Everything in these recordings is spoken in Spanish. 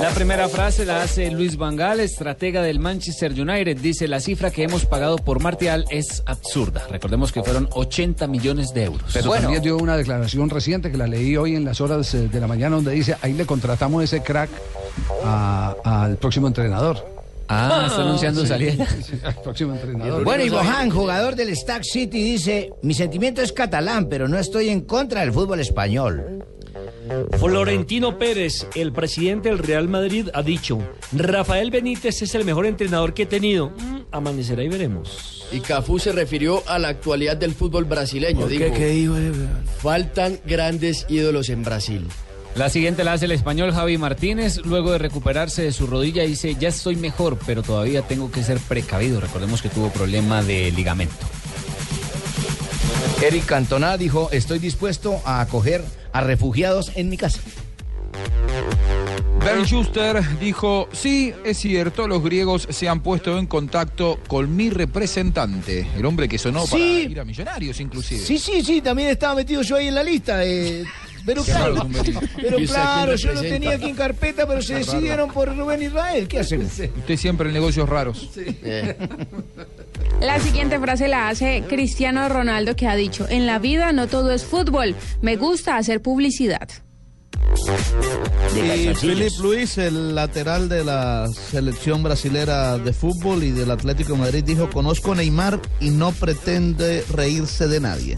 La primera frase la hace Luis Vangal, estratega del Manchester United. Dice, la cifra que hemos pagado por Martial es absurda. Recordemos que fueron 80 millones de euros. Pero también dio una declaración reciente que la leí hoy en las horas eh, de la mañana donde dice, ahí le contratamos ese crack al próximo entrenador. Ah, está anunciando Sí, salida. sí, próximo entrenador. Bueno, y Bohan, jugador del Stack City, dice, mi sentimiento es catalán, pero no estoy en contra del fútbol español. Florentino Pérez, el presidente del Real Madrid, ha dicho, Rafael Benítez es el mejor entrenador que he tenido. Mm, amanecerá y veremos. Y Cafú se refirió a la actualidad del fútbol brasileño. Dijo, faltan grandes ídolos en Brasil. La siguiente la hace el español Javi Martínez. Luego de recuperarse de su rodilla, dice: Ya estoy mejor, pero todavía tengo que ser precavido. Recordemos que tuvo problema de ligamento. Eric Cantona dijo, estoy dispuesto a acoger a refugiados en mi casa. Ben Schuster dijo, sí, es cierto, los griegos se han puesto en contacto con mi representante, el hombre que sonó Sí. para ir a Millonarios inclusive. Sí, sí, sí, también estaba metido yo ahí en la lista. eh, pero claro, pero ¿Y usted a claro, yo lo tenía aquí en carpeta, pero se decidieron por Rubén Israel. ¿Qué hacemos? Usted siempre en negocios raros. La siguiente frase la hace Cristiano Ronaldo que ha dicho, en la vida no todo es fútbol, me gusta hacer publicidad. Y Philip Luis, el lateral de la selección brasilera de fútbol y del Atlético de Madrid, dijo, conozco a Neymar y no pretende reírse de nadie.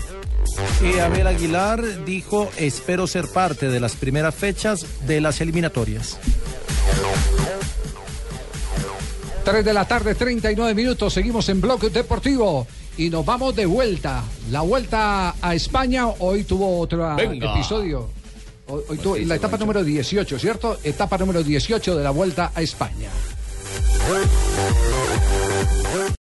Y Abel Aguilar dijo, espero ser parte de las primeras fechas de las eliminatorias. 3 de la tarde, 39 minutos. Seguimos en Bloque Deportivo y nos vamos de vuelta. La vuelta a España. Hoy tuvo otro Venga. episodio. Hoy, hoy tuvo la etapa número 18, ¿cierto? Etapa número 18 de la vuelta a España.